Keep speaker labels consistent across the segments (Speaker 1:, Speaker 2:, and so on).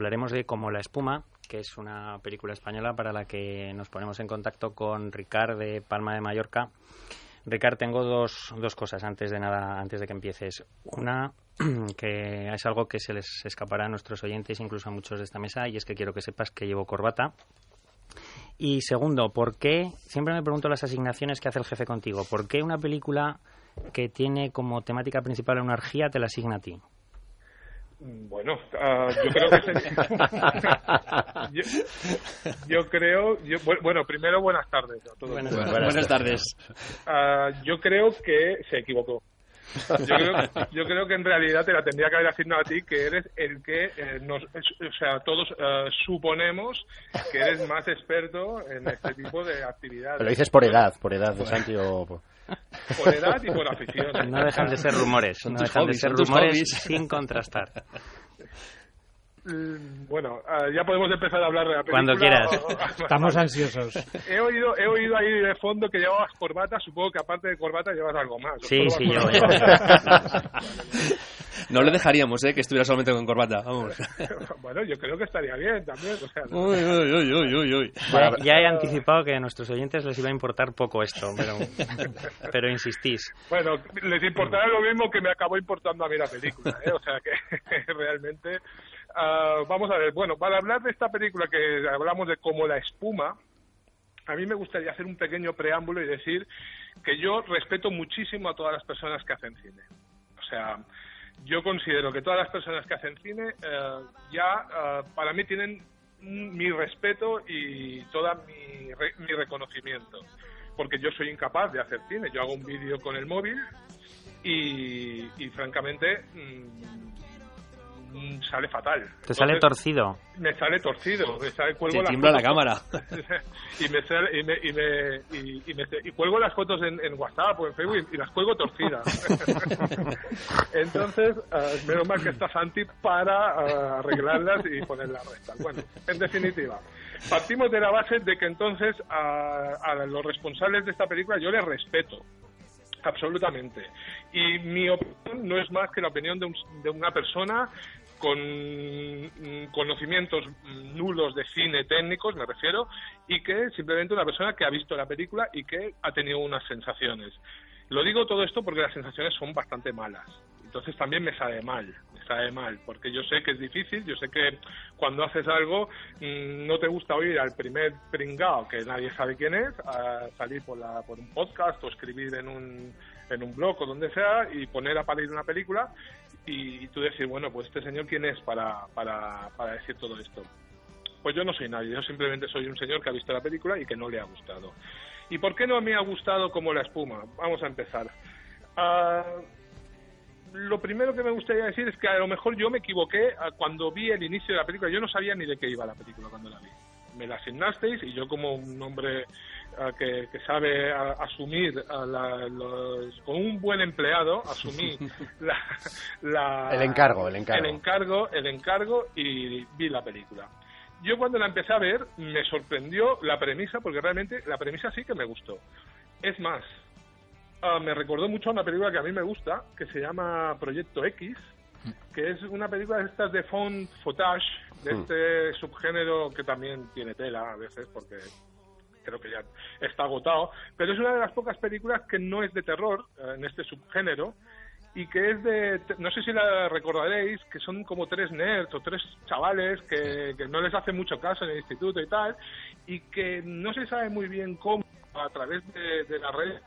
Speaker 1: Hablaremos de Como la espuma, que es una película española para la que nos ponemos en contacto con Ricard de Palma de Mallorca. Ricard, tengo dos, dos cosas antes de nada, antes de que empieces. Una, que es algo que se les escapará a nuestros oyentes, incluso a muchos de esta mesa, y es que quiero que sepas que llevo corbata. Y segundo, ¿por qué? Siempre me pregunto las asignaciones que hace el jefe contigo. ¿Por qué una película que tiene como temática principal una orgía te la asigna a ti?
Speaker 2: Bueno, uh, yo creo que yo, yo, creo, yo, bueno, primero buenas tardes a todos.
Speaker 1: Buenas, buenas, buenas tardes.
Speaker 2: Uh, yo creo que se equivocó. Yo creo, yo creo, que en realidad te la tendría que haber asignado a ti, que eres el que eh, nos, o sea, todos uh, suponemos que eres más experto en este tipo de actividades.
Speaker 3: Pero lo dices por edad, por edad de Santi o por...
Speaker 2: por edad y por afición.
Speaker 1: No dejan de ser rumores, no dejan hobbies, de ser rumores sin contrastar.
Speaker 2: Bueno, uh, ya podemos empezar a hablar de la película.
Speaker 1: Cuando quieras.
Speaker 4: Estamos ansiosos.
Speaker 2: He oído, he oído ahí de fondo que llevabas corbata. Supongo que aparte de corbata llevas algo más.
Speaker 1: Sí, sí, yo.
Speaker 5: No le dejaríamos, ¿eh? Que estuviera solamente con corbata. Vamos.
Speaker 2: bueno, yo creo que estaría bien también. O sea, no.
Speaker 5: uy, uy, uy, uy, uy.
Speaker 1: Ya, ya, he anticipado que a nuestros oyentes les iba a importar poco esto, pero, pero insistís.
Speaker 2: Bueno, les importará lo mismo que me acabó importando a mí la película, ¿eh? O sea que realmente. Uh, vamos a ver, bueno, para hablar de esta película que hablamos de como la espuma, a mí me gustaría hacer un pequeño preámbulo y decir que yo respeto muchísimo a todas las personas que hacen cine. O sea, yo considero que todas las personas que hacen cine uh, ya uh, para mí tienen mi respeto y todo mi, re mi reconocimiento. Porque yo soy incapaz de hacer cine. Yo hago un vídeo con el móvil y, francamente mmm, sale fatal.
Speaker 1: ¿Te sale torcido?
Speaker 2: Me sale torcido, me sale, cuelgo
Speaker 5: Te
Speaker 2: las
Speaker 5: tiembla la cámara.
Speaker 2: y me sale- y me, y me, y, y me- y cuelgo las fotos en, en WhatsApp o en Facebook y, las cuelgo torcidas. Entonces, eh, menos mal que está Santi para eh, arreglarlas y ponerlas rectas. Bueno, en definitiva, partimos de la base de que entonces a, a los responsables de esta película yo les respeto. Absolutamente. Y mi opinión no es más que la opinión de, un- de una persona con mm, conocimientos mm, nulos de cine técnicos, me refiero, y que simplemente una persona que ha visto la película y que ha tenido unas sensaciones. Lo digo todo esto porque las sensaciones son bastante malas. Entonces también me sabe mal, me sabe mal, porque yo sé que es difícil, yo sé que cuando haces algo mmm, no te gusta oír al primer pringao que nadie sabe quién es, a salir por, la, por un podcast o escribir en un, en un blog o donde sea y poner a parir una película y, y tú decir, bueno, pues este señor quién es para, para, para decir todo esto. Pues yo no soy nadie, yo simplemente soy un señor que ha visto la película y que no le ha gustado. ¿Y por qué no me ha gustado como la espuma? Vamos a empezar. Uh, lo primero que me gustaría decir es que a lo mejor yo me equivoqué uh, cuando vi el inicio de la película. Yo no sabía ni de qué iba la película cuando la vi. Me la asignasteis y yo como un hombre que, que, sabe asumir la, los, con un buen empleado, asumí la, la,
Speaker 3: el encargo, el encargo.
Speaker 2: El encargo, el encargo y vi la película yo cuando la empecé a ver me sorprendió la premisa, porque realmente la premisa sí que me gustó. Es más, uh, me recordó mucho a una película que a mí me gusta, que se llama Proyecto X, que es una película de estas de font footage, de este subgénero que también tiene tela a veces, porque creo que ya está agotado, pero es una de las pocas películas que no es de terror uh, en este subgénero, y que es de, no sé si la recordaréis, que son como tres nerds o tres chavales que, que, no les hace mucho caso en el instituto y tal, y que no se sabe muy bien cómo a través de, de la red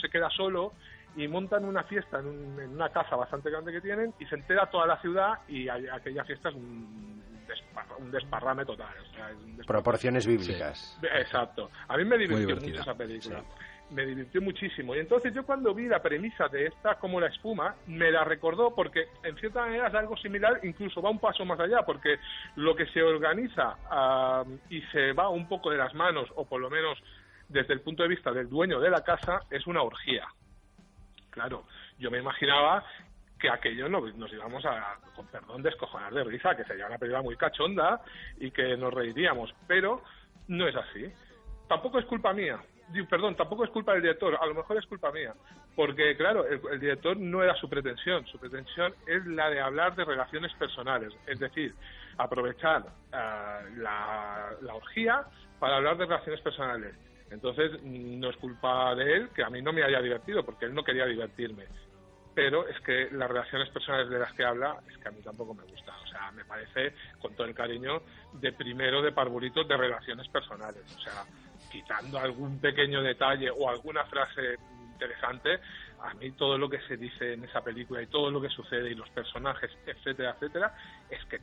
Speaker 2: se queda solo y montan una fiesta en, un, en, una casa bastante grande que tienen y se entera toda la ciudad y aquella fiesta es un, desparra, un desparrame total. O sea, es un desparrame.
Speaker 3: Proporciones bíblicas.
Speaker 2: Sí. Exacto. A mí me divirtió mucho esa película. Sí. me divirtió muchísimo. Y entonces yo cuando vi la premisa de esta como la espuma, me la recordó porque en cierta manera es algo similar, incluso va un paso más allá, porque lo que se organiza ah, y se va un poco de las manos, o por lo menos desde el punto de vista del dueño de la casa, es una orgía. Claro, yo me imaginaba que aquello nos, nos íbamos a, con perdón, descojonar de risa, que sería una película muy cachonda y que nos reiríamos, pero no es así. Tampoco es culpa mía, perdón, tampoco es culpa del director, a lo mejor es culpa mía, porque claro, el, director no era su pretensión, su pretensión es la de hablar de relaciones personales, es decir, aprovechar ah, la, la orgía para hablar de relaciones personales. Entonces, no es culpa de él que a mí no me haya divertido, porque él no quería divertirme. Pero es que las relaciones personales de las que habla, es que a mí tampoco me gusta. O sea, me parece, con todo el cariño, de primero de parvulitos de relaciones personales. O sea, quitando algún pequeño detalle o alguna frase interesante, a mí todo lo que se dice en esa película y todo lo que sucede y los personajes, etcétera, etcétera, es que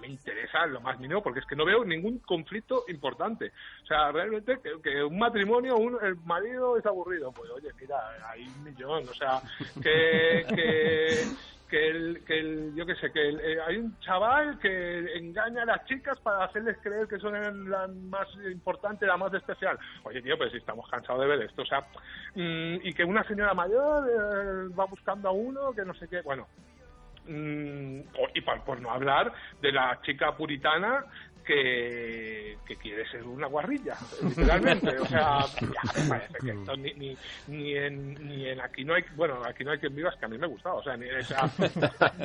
Speaker 2: me interesa lo más mínimo porque es que no veo ningún conflicto importante. O sea, realmente que, que un matrimonio, un, el marido es aburrido. Pues oye, mira, hay un millón. O sea, que, que, que el, que el, yo qué sé, que el- eh, hay un chaval que engaña a las chicas para hacerles creer que son la más importante, la más especial. Oye, tío, pues si estamos cansados de ver esto, o sea, mm, y que una señora mayor eh, va buscando a uno que no sé qué, bueno, mm, y por, por no hablar de la chica puritana que, que quiere ser una guarrilla, literalmente. O sea, ya me parece que esto ni, ni, ni, en, ni en aquí no hay, bueno, aquí no hay quien viva, es que a mí me gustaba, o sea, ni, o sea,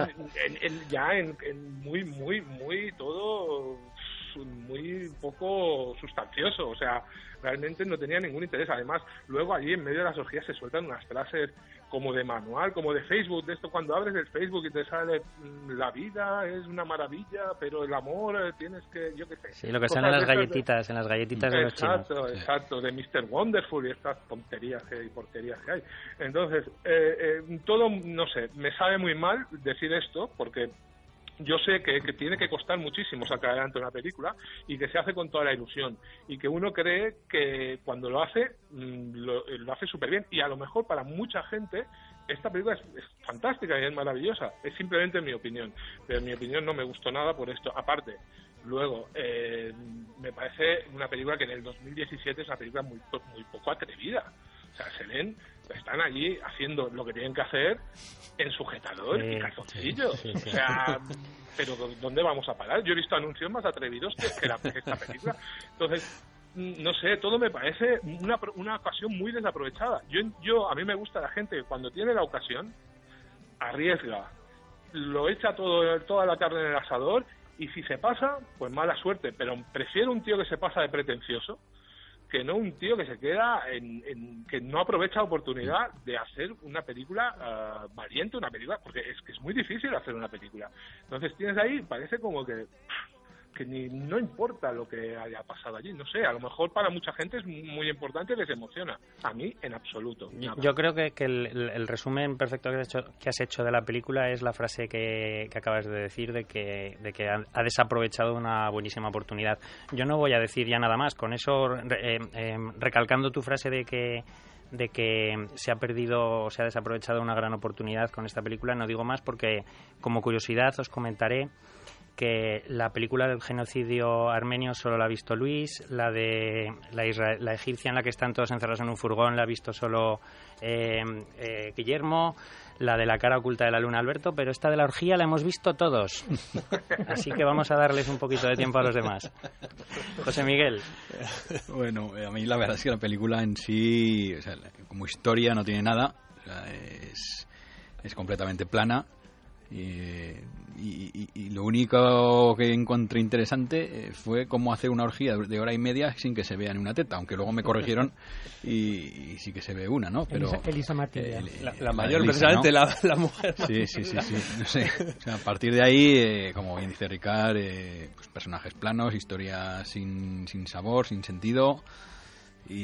Speaker 2: en- en- ya en, en muy, muy, muy todo muy poco sustancioso, o sea, realmente no tenía ningún interés. Además, luego allí en medio de las orgías se sueltan unas frases como de manual, como de Facebook, de esto cuando abres el Facebook y te sale mm, la vida es una maravilla, pero el amor eh, tienes que, yo qué sé.
Speaker 1: Sí, lo que salen en las
Speaker 2: de-
Speaker 1: galletitas, en las galletitas de los chinos.
Speaker 2: Exacto, exacto, de Mr. Wonderful y estas tonterías y porquerías que hay. Entonces, eh, eh, todo, no sé, me sabe muy mal decir esto porque yo sé que, que tiene que costar muchísimo sacar adelante una película y que se hace con toda la ilusión. Y que uno cree que cuando lo hace mm, lo, lo hace súper bien y a lo mejor para mucha gente esta película es, es fantástica y es maravillosa. Es simplemente mi opinión. Pero en mi opinión no me gustó nada por esto. Aparte luego eh, me parece una película que en el 2017 es una película muy, muy poco atrevida o sea, se ven, están allí haciendo lo que tienen que hacer en sujetador
Speaker 1: Sí,
Speaker 2: y calzoncillo.
Speaker 1: sí, sí.
Speaker 2: O sea, pero ¿dónde vamos a parar? Yo he visto anuncios más atrevidos que, que la, esta película. Entonces, no sé, todo me parece una, una ocasión muy desaprovechada. Yo, yo, a mí me gusta la gente que cuando tiene la ocasión, arriesga, lo echa todo, toda la carne en el asador y si se pasa, pues mala suerte. Pero prefiero un tío que se pasa de pretencioso que no un tío que se queda en, en- que no aprovecha la oportunidad de hacer una película ah, valiente, una película, porque es que es muy difícil hacer una película. Entonces tienes ahí, parece como que que ni no importa lo que haya pasado allí, no sé, a lo mejor para mucha gente es muy importante, les emociona. A mí, en absoluto.
Speaker 1: Yo,
Speaker 2: nada.
Speaker 1: yo creo que, que el, el- el resumen perfecto que has, hecho, que has hecho de la película es la frase que, que acabas de decir de que, de que ha, ha desaprovechado una buenísima oportunidad. Yo no voy a decir ya nada más. Con eso, re- eh, eh, recalcando tu frase de que de que se ha perdido o se ha desaprovechado una gran oportunidad con esta película, no digo más porque como curiosidad os comentaré que la película del genocidio armenio solo la ha visto Luis, la de la, isra- la egipcia en la que están todos encerrados en un furgón la ha visto solo eh, eh, Guillermo, la de la cara oculta de la luna Alberto, pero esta de la orgía la hemos visto todos. Así que vamos a darles un poquito de tiempo a los demás. José Miguel.
Speaker 4: Bueno, eh, a mí la verdad es que la película en sí, como historia no tiene nada, es, es completamente plana. Y, y- y- y lo único que encontré interesante eh, fue cómo hacer una orgía de hora y media sin que se vea ni una teta, aunque luego me corrigieron y, y sí que se ve una, ¿no? Pero
Speaker 6: Elisa, Elisa Matilla.
Speaker 4: el-
Speaker 5: La,
Speaker 4: eh,
Speaker 5: la mayor,
Speaker 4: Elisa,
Speaker 5: precisamente,
Speaker 4: ¿no?
Speaker 5: la, la mujer.
Speaker 4: Sí, sí, sí, sí. No sé. O sea, a partir de ahí, eh, como bien dice Ricard, eh, pues personajes planos, historias sin, sin sabor, sin sentido y,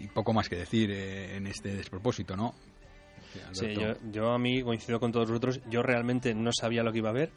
Speaker 4: y poco más que decir eh, en este despropósito, ¿no?
Speaker 5: Sí, yo, yo a mí coincido con todos vosotros. Yo realmente no sabía lo que iba a ver.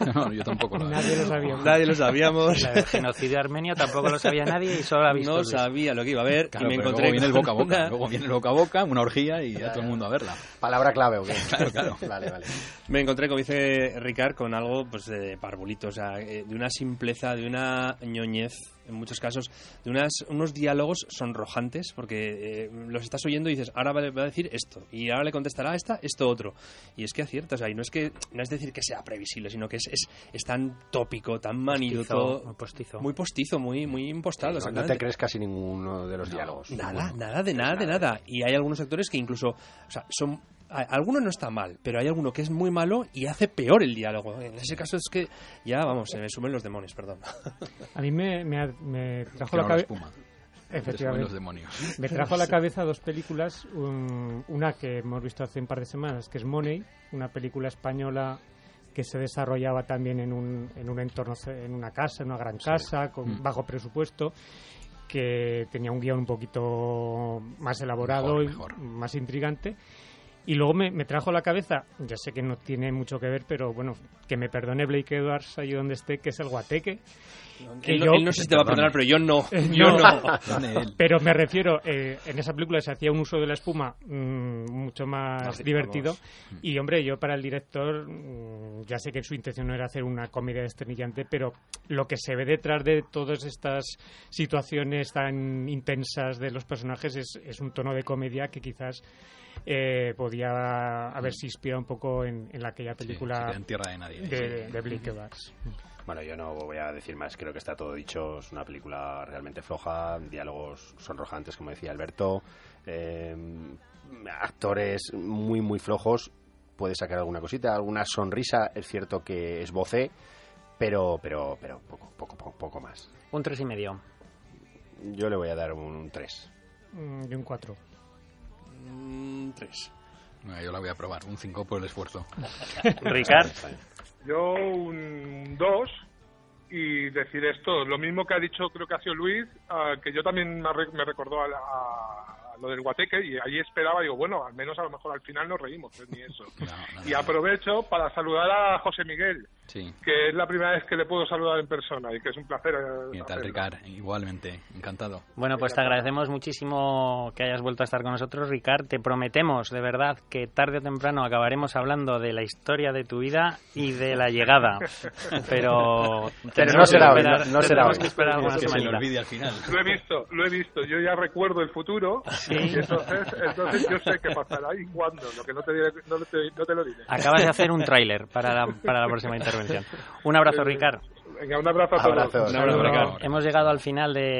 Speaker 4: No, yo tampoco lo
Speaker 6: Nadie lo sabía.
Speaker 5: Nadie lo sabíamos.
Speaker 1: La del genocidio armenio tampoco lo sabía nadie y solo ha visto
Speaker 5: No
Speaker 1: Luis.
Speaker 5: sabía lo que iba a ver
Speaker 4: Claro,
Speaker 5: y me
Speaker 4: pero
Speaker 5: encontré
Speaker 4: luego viene el
Speaker 5: con
Speaker 4: boca a boca.
Speaker 5: una-
Speaker 4: Luego viene el boca a boca, una orgía y ya todo el mundo a verla.
Speaker 3: Palabra clave, ¿o qué?
Speaker 4: Claro, claro.
Speaker 3: Vale, vale.
Speaker 5: Me encontré, como dice Ricard, con algo pues de parvulito, o sea, eh, de una simpleza, de una ñoñez, en muchos casos, de unas, unos diálogos sonrojantes, porque eh, los estás oyendo y dices, ahora va va a decir esto, y ahora le contestará a esta, esto otro. Y es que acierta, o sea, y no es que no es decir que sea previsible, sino que es, es, es tan tópico, tan manido,
Speaker 1: Postizo,
Speaker 5: todo,
Speaker 1: muy postizo.
Speaker 5: muy postizo, muy, muy impostado.
Speaker 3: No, no te crees casi ninguno de los diálogos.
Speaker 5: Nada, nada de nada, de nada. Y hay algunos actores que incluso, o sea, son alguno no está mal, pero hay alguno que es muy malo y hace peor el diálogo. En ese caso es que ya, vamos, se me sumen los demonios, perdón.
Speaker 6: A mí me, me, ha- me trajo la cabeza. Efectivamente.
Speaker 4: los demonios.
Speaker 6: Me trajo a la cabeza dos películas, un- una que hemos visto hace un par de semanas, que es Money, una película española que se desarrollaba también en un, en un entorno, en una casa, en una gran casa, con
Speaker 4: Mm.
Speaker 6: bajo presupuesto, que tenía un guion un poquito más elaborado
Speaker 4: Mejor,
Speaker 6: y
Speaker 4: mejor.
Speaker 6: más intrigante. Y luego me, me trajo a la cabeza, ya sé que no tiene mucho que ver, pero bueno, que me perdone Blake Edwards allí donde esté, que es el guateque. Que
Speaker 5: él, no-
Speaker 6: yo-
Speaker 5: él no sé si te va a perdonar, pero yo no. Yo
Speaker 6: no. Pero me refiero, eh, en esa película se hacía un uso de la espuma mm, mucho más divertido.
Speaker 5: vamos.
Speaker 6: Y hombre, yo para el director, mm, ya sé que su intención no era hacer una comedia desternillante, pero lo que se ve detrás de todas estas situaciones tan intensas de los personajes es, es un tono de comedia que quizás eh, podía haberse inspirado un poco en, en aquella película
Speaker 4: queda en tierra de nadie.
Speaker 6: de.
Speaker 3: Bueno, yo no voy a decir más, creo que está todo dicho. Es una película realmente floja, diálogos sonrojantes, como decía Alberto, eh, actores muy, muy flojos. Puede sacar alguna cosita, alguna sonrisa. Es cierto que es vocé, pero, pero, pero poco, poco, poco, poco más.
Speaker 1: Un tres y medio.
Speaker 3: Yo le voy a dar un 3.
Speaker 6: Mm, y un 4.
Speaker 5: Mm, tres.
Speaker 4: Bueno, yo la voy a probar. Un 5 por el esfuerzo.
Speaker 1: Ricard,
Speaker 2: Yo un 2 y decir esto, lo mismo que ha dicho creo que ha sido Luis, ah, que yo también me, re- me recordó a, la- a lo del guateque y ahí esperaba, digo, bueno, al menos a lo mejor al final nos reímos, pues ni eso.
Speaker 4: No, no,
Speaker 2: Y
Speaker 4: no.
Speaker 2: aprovecho para saludar a José Miguel,
Speaker 4: Sí.
Speaker 2: que es la primera vez que le puedo saludar en persona y que es un placer. eh,
Speaker 4: ¿Qué tal,
Speaker 2: hacerlo.
Speaker 4: Ricard? Igualmente. Encantado.
Speaker 1: Bueno, pues te agradecemos muchísimo que hayas vuelto a estar con nosotros, Ricard. Te prometemos, de verdad, que tarde o temprano acabaremos hablando de la historia de tu vida y de la llegada. Pero,
Speaker 3: Pero no será hoy, no- no será hoy.
Speaker 1: que esperar
Speaker 4: Es que se
Speaker 1: semanita.
Speaker 4: olvide al final.
Speaker 2: Lo he visto, lo he visto. Yo ya recuerdo el futuro. Y entonces, entonces yo sé qué pasará y cuándo. Lo que no te, no te, no te lo diré.
Speaker 1: Acabas de hacer un tráiler para la, para la próxima intervención. Un abrazo, Ricard.
Speaker 2: Venga, un abrazo a todos.
Speaker 3: Abrazos.
Speaker 5: Un abrazo.
Speaker 1: Hemos llegado al final de